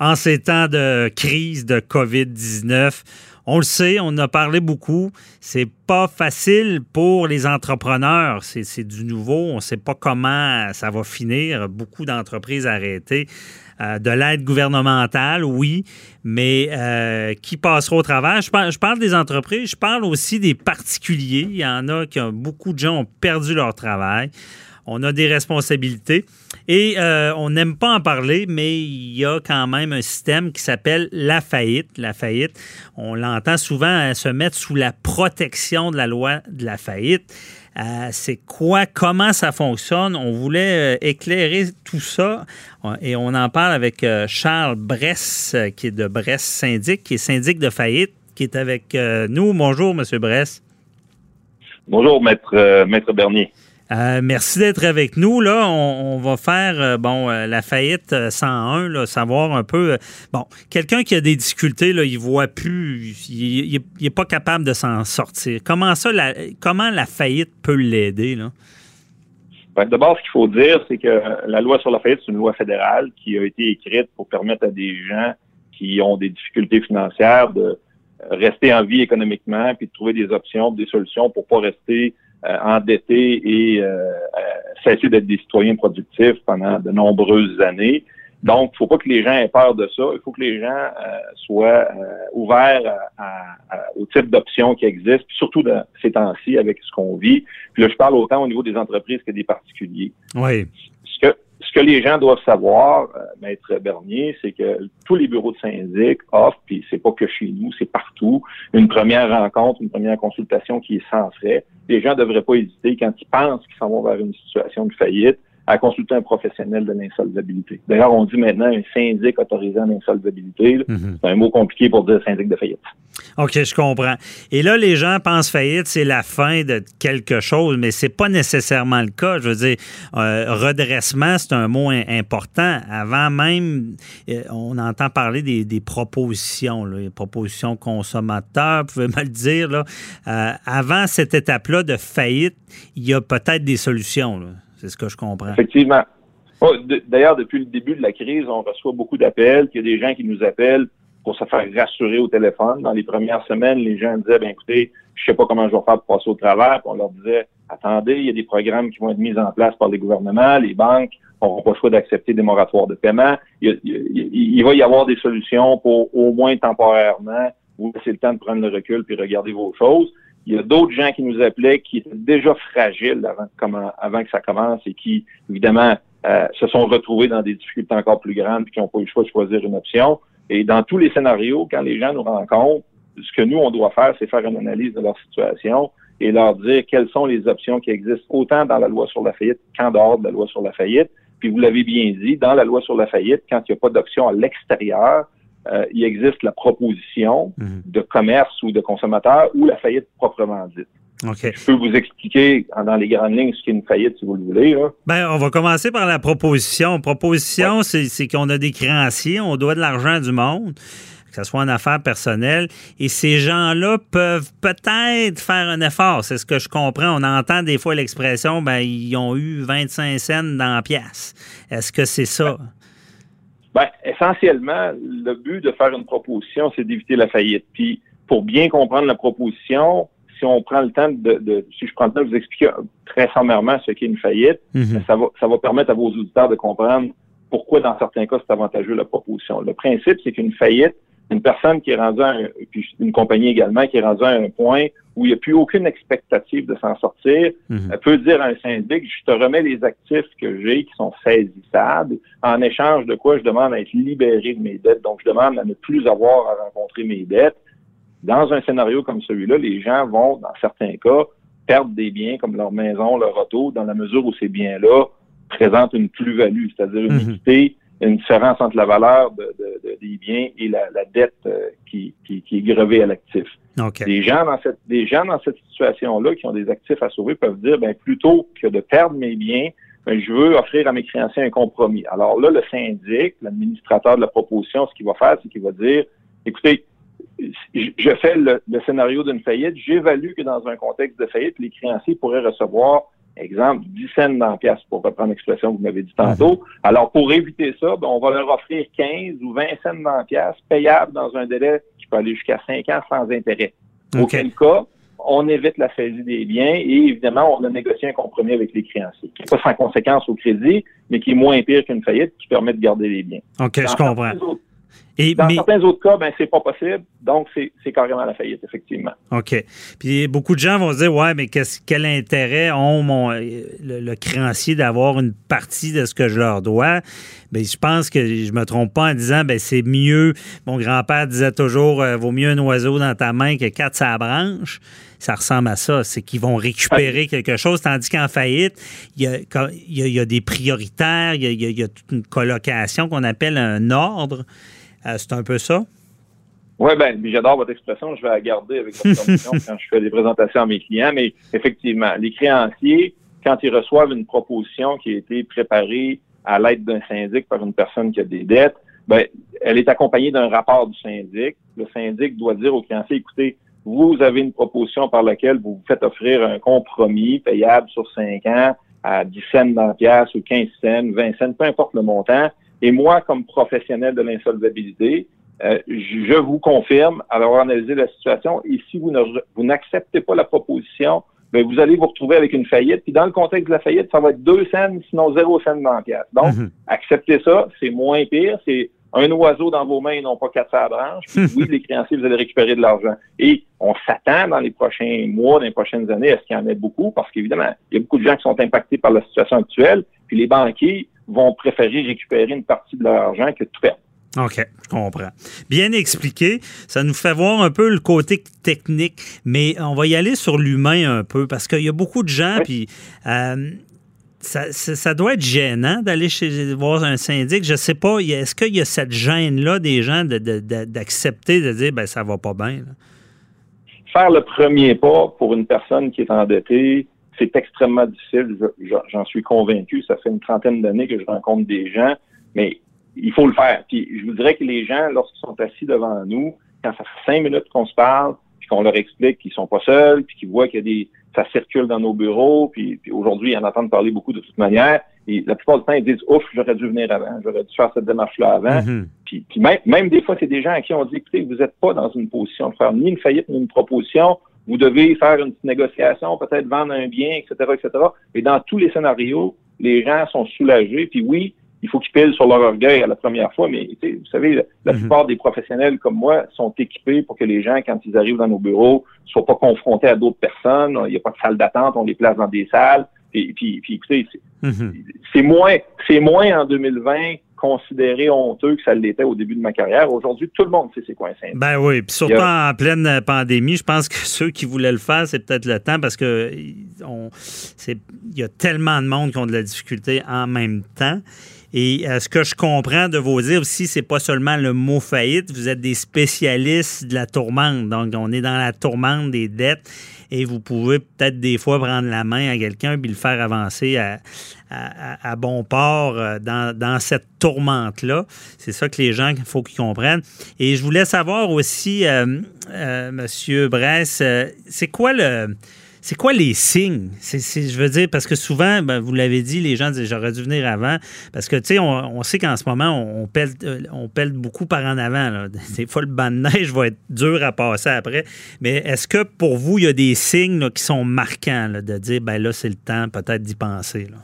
En ces temps de crise de COVID-19, on le sait, on a parlé beaucoup. C'est pas facile pour les entrepreneurs. C'est du nouveau. On ne sait pas comment ça va finir. Beaucoup d'entreprises arrêtées. Euh, de l'aide gouvernementale, oui, mais euh, qui passera au travers? Je parle, je parle, des entreprises, je parle aussi des particuliers. Il y en a qui ont, beaucoup de gens ont perdu leur travail on a des responsabilités. Et euh, on n'aime pas en parler, mais il y a quand même un système qui s'appelle la faillite. La faillite, on l'entend souvent se mettre sous la protection de la loi de la faillite. Euh, c'est quoi, comment ça fonctionne? On voulait euh, éclairer tout ça et on en parle avec Charles Bress, qui est de Bress Syndic, qui est syndic de faillite, qui est avec nous. Bonjour, Monsieur Bress. Bonjour, Maître Bernier. Euh, merci d'être avec nous. Là, on, va faire euh, bon euh, la faillite 101, là, savoir un peu. bon, quelqu'un qui a des difficultés, là, il voit plus, il n'est pas capable de s'en sortir. Comment ça, la, comment la faillite peut l'aider là? Ben, D'abord, ce qu'il faut dire, c'est que la loi sur la faillite, c'est une loi fédérale qui a été écrite pour permettre à des gens qui ont des difficultés financières de rester en vie économiquement, puis de trouver des options, des solutions pour pas rester endettés et euh, euh, cesser d'être des citoyens productifs pendant de nombreuses années. Donc, faut pas que les gens aient peur de ça. Il faut que les gens soient ouverts au type d'options qui existent, surtout dans ces temps-ci avec ce qu'on vit. Puis là, je parle autant au niveau des entreprises que des particuliers. Oui. Que, les gens doivent savoir, Maître Bernier, c'est que tous les bureaux de syndic offrent, puis c'est pas que chez nous, c'est partout, une première rencontre, une première consultation qui est sans frais. Les gens devraient pas hésiter quand ils pensent qu'ils s'en vont vers une situation de faillite à consulter un professionnel de l'insolvabilité. D'ailleurs, on dit maintenant un syndic autorisé en insolvabilité. Mhm. C'est un mot compliqué pour dire syndic de faillite. OK, je comprends. Et là, les gens pensent faillite, c'est la fin de quelque chose, mais c'est pas nécessairement le cas. Je veux dire, euh, redressement, c'est un mot important. Avant même, euh, on entend parler des, propositions, les propositions consommateurs, vous pouvez me le dire. Là. Euh, avant cette étape-là de faillite, il y a peut-être des solutions. C'est ce que je comprends. Effectivement. Oh, d'ailleurs, depuis le début de la crise, on reçoit beaucoup d'appels. Il y a des gens qui nous appellent pour se faire rassurer au téléphone. Dans les premières semaines, les gens disaient, ben écoutez, je sais pas comment je vais faire pour passer au travers. on leur disait, attendez, il y a des programmes qui vont être mis en place par les gouvernements, les banques n'auront pas le choix d'accepter des moratoires de paiement. Il, va y avoir des solutions pour au moins temporairement vous laisser le temps de prendre le recul puis regarder vos choses. Il y a d'autres gens qui nous appelaient qui étaient déjà fragiles avant, que ça commence et qui, évidemment, euh, se sont retrouvés dans des difficultés encore plus grandes et qui n'ont pas eu le choix de choisir une option. Et dans tous les scénarios, quand les gens nous rencontrent, ce que nous, on doit faire, c'est faire une analyse de leur situation et leur dire quelles sont les options qui existent autant dans la loi sur la faillite qu'en dehors de la loi sur la faillite. Puis vous l'avez bien dit, dans la loi sur la faillite, quand il n'y a pas d'option à l'extérieur, euh, il existe la proposition mhm. de commerce ou de consommateur ou la faillite proprement dite. Je peux vous expliquer dans les grandes lignes ce qu'est une faillite, si vous le voulez. Ben, on va commencer par la proposition. Proposition, c'est qu'on a des créanciers, on doit de l'argent du monde, que ce soit en affaires personnelles, et ces gens-là peuvent peut-être faire un effort. C'est ce que je comprends. On entend des fois l'expression, ben, ils ont eu 25 cents dans la pièce. Est-ce que c'est ça? Ben, essentiellement, le but de faire une proposition, c'est d'éviter la faillite. Puis, pour bien comprendre la proposition, si on prend le temps de, si je prends le temps de vous expliquer très sommairement ce qu'est une faillite, mhm. ben, ça va, ça va permettre à vos auditeurs de comprendre pourquoi, dans certains cas, c'est avantageux la proposition. Le principe, c'est qu'une faillite, une personne qui est rendue à un, puis une compagnie également qui est rendue à un point où il n'y a plus aucune expectative de s'en sortir, mhm. elle peut dire à un syndic, je te remets les actifs que j'ai qui sont saisissables, en échange de quoi je demande à être libéré de mes dettes, donc je demande à ne plus avoir à rencontrer mes dettes. Dans un scénario comme celui-là, les gens vont, dans certains cas, perdre des biens comme leur maison, leur auto, dans la mesure où ces biens-là présentent une plus-value, c'est-à-dire une équité une différence entre la valeur de, des biens et la, dette euh, qui, qui, est grevée à l'actif. Des gens dans cette des gens dans cette situation-là qui ont des actifs à sauver peuvent dire ben plutôt que de perdre mes biens, ben, je veux offrir à mes créanciers un compromis. Alors là, le syndic, l'administrateur de la proposition, ce qu'il va faire, c'est qu'il va dire écoutez, je fais le, scénario d'une faillite, j'évalue que dans un contexte de faillite, les créanciers pourraient recevoir, exemple, 10 cents dans la pièce, pour reprendre l'expression que vous m'avez dit tantôt. Mhm. Alors, pour éviter ça, ben, on va leur offrir 15 ou 20 cents dans la pièce, dans un délai qui peut aller jusqu'à 5 ans sans intérêt. Auquel cas, on évite la saisie des biens et évidemment, on a négocié un compromis avec les créanciers, qui n'est pas sans conséquence au crédit, mais qui est moins pire qu'une faillite, qui permet de garder les biens. OK, je comprends. Dans certains autres cas, ben, c'est pas possible. Donc, c'est carrément la faillite, effectivement. OK. Puis beaucoup de gens vont se dire Ouais, mais quel intérêt ont mon, le, créancier d'avoir une partie de ce que je leur dois? Bien, je pense que je me trompe pas en disant ben c'est mieux. Mon grand-père disait toujours euh, Vaut mieux un oiseau dans ta main que quatre sa branche ça ressemble à ça. C'est qu'ils vont récupérer quelque chose, tandis qu'en faillite, il y, a, des prioritaires, il y a, il y a toute une colocation qu'on appelle un ordre. Euh, c'est un peu ça? Oui, ben, j'adore votre expression. Je vais la garder avec votre quand je fais des présentations à mes clients. Mais effectivement, les créanciers, quand ils reçoivent une proposition qui a été préparée à l'aide d'un syndic par une personne qui a des dettes, ben, elle est accompagnée d'un rapport du syndic. Le syndic doit dire aux créanciers, écoutez, vous avez une proposition par laquelle vous vous faites offrir un compromis payable sur 5 ans à 10 cents dans la pièce ou 15 cents, 20 cents, peu importe le montant. Et moi, comme professionnel de l'insolvabilité, euh, je vous confirme, avoir analysé la situation, et si vous, vous n'acceptez pas la proposition, ben vous allez vous retrouver avec une faillite. Puis dans le contexte de la faillite, ça va être deux cents, sinon zéro cent dans la pièce. Donc, mhm. acceptez ça, c'est moins pire, c'est un oiseau dans vos mains et non pas quatre à branche. Puis oui, les créanciers, vous allez récupérer de l'argent. Et on s'attend dans les prochains mois, dans les prochaines années, à ce qu'il y en ait beaucoup, parce qu'évidemment, il y a beaucoup de gens qui sont impactés par la situation actuelle. Puis les banquiers, vont préférer récupérer une partie de leur argent que tout perdre. OK, je comprends. Bien expliqué. Ça nous fait voir un peu le côté technique, mais on va y aller sur l'humain un peu parce qu'il y a beaucoup de gens, puis euh, ça, doit être gênant d'aller chez voir un syndic. Je ne sais pas, est-ce qu'il y a cette gêne-là des gens d'accepter de, dire ben ça va pas bien? Faire le premier pas pour une personne qui est endettée, c'est extrêmement difficile, j'en suis convaincu. Ça fait une trentaine d'années que je rencontre des gens, mais il faut le faire. Puis je vous dirais que les gens, lorsqu'ils sont assis devant nous, quand ça fait cinq minutes qu'on se parle, puis qu'on leur explique qu'ils sont pas seuls, puis qu'ils voient qu'il y a des ça circule dans nos bureaux, puis, puis aujourd'hui, ils en entendent parler beaucoup de toute manière. Et la plupart du temps, ils disent Ouf, j'aurais dû venir avant, j'aurais dû faire cette démarche-là avant. Mm-hmm. Puis, même, même, des fois, c'est des gens à qui on dit écoutez, vous n'êtes pas dans une position de faire ni une faillite ni une proposition vous devez faire une petite négociation, peut-être vendre un bien, etc., etc. Et dans tous les scénarios, les gens sont soulagés. Puis oui, il faut qu'ils pillent sur leur orgueil à la première fois, mais vous savez, la, mhm. plupart des professionnels comme moi sont équipés pour que les gens, quand ils arrivent dans nos bureaux, ne soient pas confrontés à d'autres personnes. Il n'y a pas de salle d'attente, on les place dans des salles. Et puis, puis écoutez, mhm. c'est moins, c'est moins en 2020 considéré honteux que ça l'était au début de ma carrière. Aujourd'hui, tout le monde sait c'est quoi un syndic. Ben oui, puis surtout en pleine pandémie, je pense que ceux qui voulaient le faire, c'est peut-être le temps parce que on, il y a tellement de monde qui ont de la difficulté en même temps. Et euh, ce que je comprends de vos dire aussi, c'est pas seulement le mot faillite, vous êtes des spécialistes de la tourmente. Donc, on est dans la tourmente des dettes et vous pouvez peut-être des fois prendre la main à quelqu'un et le faire avancer à, bon port euh, dans, cette tourmente-là. C'est ça que les gens, il faut qu'ils comprennent. Et je voulais savoir aussi, euh, euh Monsieur Bress, c'est quoi le c'est quoi les signes? je veux dire, parce que souvent, ben, vous l'avez dit, les gens disent j'aurais dû venir avant. Parce que, tu sais, on, sait qu'en ce moment, on, pèle, euh, on beaucoup par en avant. Des fois, le banc de neige va être dur à passer après. Mais est-ce que pour vous, il y a des signes qui sont marquants de dire ben là, c'est le temps peut-être d'y penser? Là?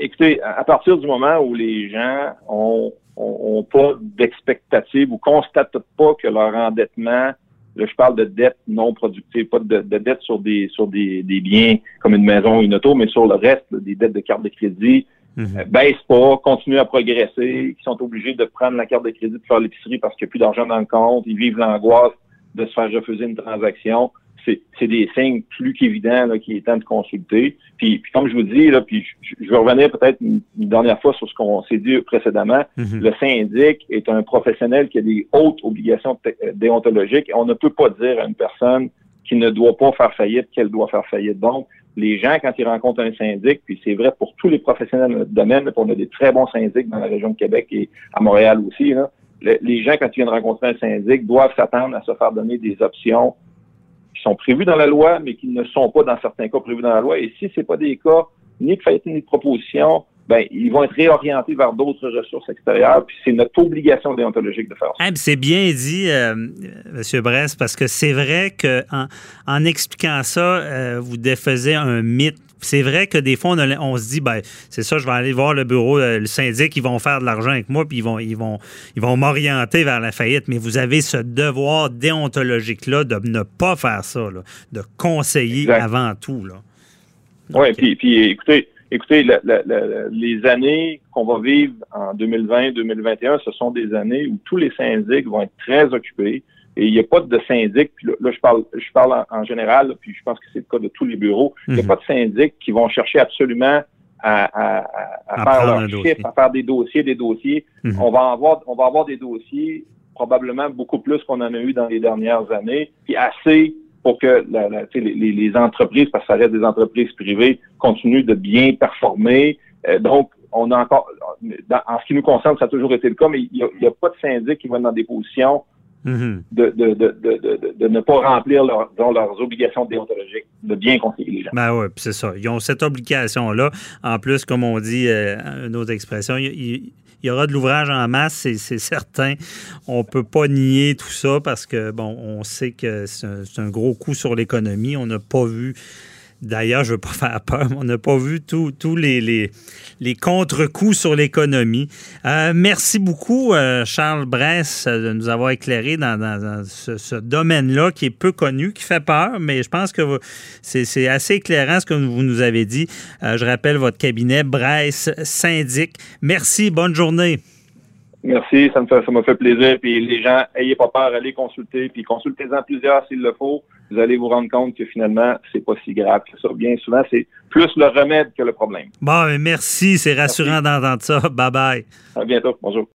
écoutez, à partir du moment où les gens ont, ont, pas d'expectative ou constatent pas que leur endettement Là, je parle de dette non productive, pas de, de dette sur des sur des, des, biens comme une maison ou une auto, mais sur le reste, des dettes de carte de crédit. Mhm. Euh, baissent pas, continuent à progresser, qui sont obligés de prendre la carte de crédit pour faire l'épicerie parce qu'il n'y a plus d'argent dans le compte, ils vivent l'angoisse de se faire refuser une transaction. C'est des signes plus qu'évidents qu'il est temps de consulter. Puis, comme je vous dis, là, puis je, vais revenir peut-être une, dernière fois sur ce qu'on s'est dit précédemment. Mm-hmm. Le syndic est un professionnel qui a des hautes obligations déontologiques on ne peut pas dire à une personne qui ne doit pas faire faillite qu'elle doit faire faillite. Donc, les gens, quand ils rencontrent un syndic, puis c'est vrai pour tous les professionnels de notre domaine, on a des très bons syndics dans la région de Québec et à Montréal aussi, là, les gens, quand ils viennent rencontrer un syndic, doivent s'attendre à se faire donner des options sont prévues dans la loi, mais qui ne sont pas dans certains cas prévues dans la loi. Et si ce n'est pas des cas ni de fait ni de proposition, ben, ils vont être réorientés vers d'autres ressources extérieures. Puis c'est notre obligation déontologique de faire ça. c'est bien dit, euh, M. Brest, parce que c'est vrai qu'en en, expliquant ça, euh, vous défaisez un mythe c'est vrai que des fois, on, se dit, ben, c'est ça, je vais aller voir le bureau, euh, le syndic, ils vont faire de l'argent avec moi, puis ils vont, ils vont, ils vont m'orienter vers la faillite. Mais vous avez ce devoir déontologique-là de ne pas faire ça, de conseiller avant tout. Oui, puis, puis écoutez, écoutez, les années qu'on va vivre en 2020-2021, ce sont des années où tous les syndics vont être très occupés. Et il n'y a pas de syndic, puis là, je parle, je parle en, général, puis je pense que c'est le cas de tous les bureaux, il n'y a mhm. pas de syndic qui vont chercher absolument à, faire leur chiffre, à faire des dossiers, des dossiers. Mhm. On va avoir, on va avoir des dossiers probablement beaucoup plus qu'on en a eu dans les dernières années, puis assez pour que les, entreprises, parce que ça reste des entreprises privées, continuent de bien performer. Euh, donc, on a encore, en ce qui nous concerne, ça a toujours été le cas, mais il n'y a, pas de syndic qui va dans des positions. De, de, de, de, ne pas remplir leurs obligations déontologiques, de bien conseiller les gens. Ben oui, c'est ça. Ils ont cette obligation-là. En plus, comme on dit, euh, une autre expression, il, y aura de l'ouvrage en masse, c'est certain. On ne peut pas nier tout ça parce que, bon, on sait que c'est un, gros coup sur l'économie. On n'a pas vu D'ailleurs, je ne veux pas faire peur, mais on n'a pas vu tous les, les, les contre-coups sur l'économie. Euh, merci beaucoup, euh, Charles Bress, de nous avoir éclairé dans, ce, domaine-là qui est peu connu, qui fait peur, mais je pense que c'est assez éclairant ce que vous nous avez dit. Euh, je rappelle votre cabinet, Bress Syndic. Merci, bonne journée. Merci, ça me fait, ça m'a fait plaisir. Puis les gens, ayez pas peur, allez consulter, puis consultez-en plusieurs s'il le faut. Vous allez vous rendre compte que finalement, c'est pas si grave que ça. Bien souvent, c'est plus le remède que le problème. Bon, merci, c'est rassurant d'entendre ça. Bye bye. À bientôt. Bonjour.